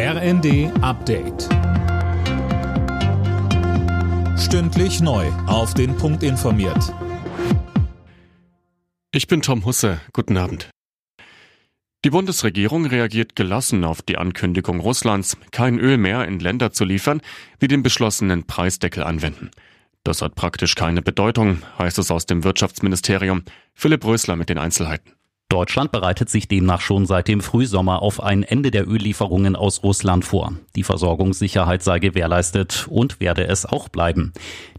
RND Update. Stündlich neu. Auf den Punkt informiert. Ich bin Tom Husse. Guten Abend. Die Bundesregierung reagiert gelassen auf die Ankündigung Russlands, kein Öl mehr in Länder zu liefern, die den beschlossenen Preisdeckel anwenden. Das hat praktisch keine Bedeutung, heißt es aus dem Wirtschaftsministerium. Philipp Rösler mit den Einzelheiten. Deutschland bereitet sich demnach schon seit dem Frühsommer auf ein Ende der Öllieferungen aus Russland vor. Die Versorgungssicherheit sei gewährleistet und werde es auch bleiben.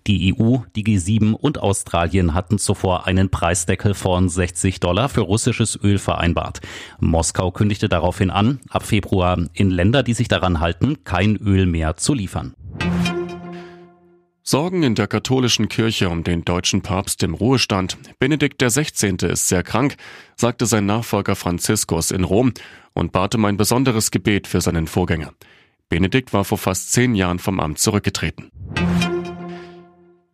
Die EU, die G7 und Australien hatten zuvor einen Preisdeckel von 60 Dollar für russisches Öl vereinbart. Moskau kündigte daraufhin an, ab Februar in Länder, die sich daran halten, kein Öl mehr zu liefern. Sorgen in der katholischen Kirche um den deutschen Papst im Ruhestand. Benedikt XVI. ist sehr krank, sagte sein Nachfolger Franziskus in Rom und bat um ein besonderes Gebet für seinen Vorgänger. Benedikt war vor fast zehn Jahren vom Amt zurückgetreten.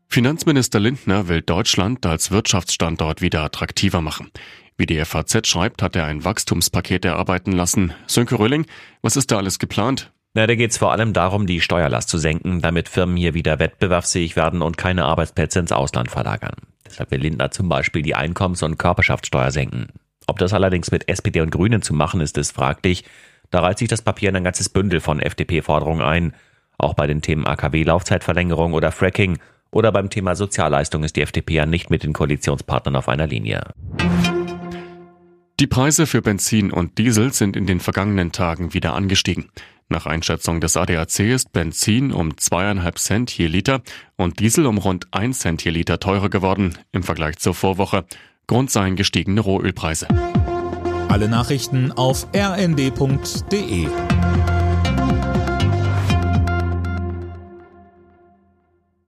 Finanzminister Lindner will Deutschland als Wirtschaftsstandort wieder attraktiver machen. Wie die FAZ schreibt, hat er ein Wachstumspaket erarbeiten lassen. Sönke Röhling, was ist da alles geplant? Na, da geht es vor allem darum, die Steuerlast zu senken, damit Firmen hier wieder wettbewerbsfähig werden und keine Arbeitsplätze ins Ausland verlagern. Deshalb will Lindner zum Beispiel die Einkommens- und Körperschaftssteuer senken. Ob das allerdings mit SPD und Grünen zu machen ist, ist fraglich. Da reiht sich das Papier in ein ganzes Bündel von FDP-Forderungen ein. Auch bei den Themen AKW-Laufzeitverlängerung oder Fracking oder beim Thema Sozialleistung ist die FDP ja nicht mit den Koalitionspartnern auf einer Linie. Die Preise für Benzin und Diesel sind in den vergangenen Tagen wieder angestiegen. Nach Einschätzung des ADAC ist Benzin um zweieinhalb Cent je Liter und Diesel um rund ein Cent je Liter teurer geworden im Vergleich zur Vorwoche. Grund seien gestiegene Rohölpreise. Alle Nachrichten auf rnd.de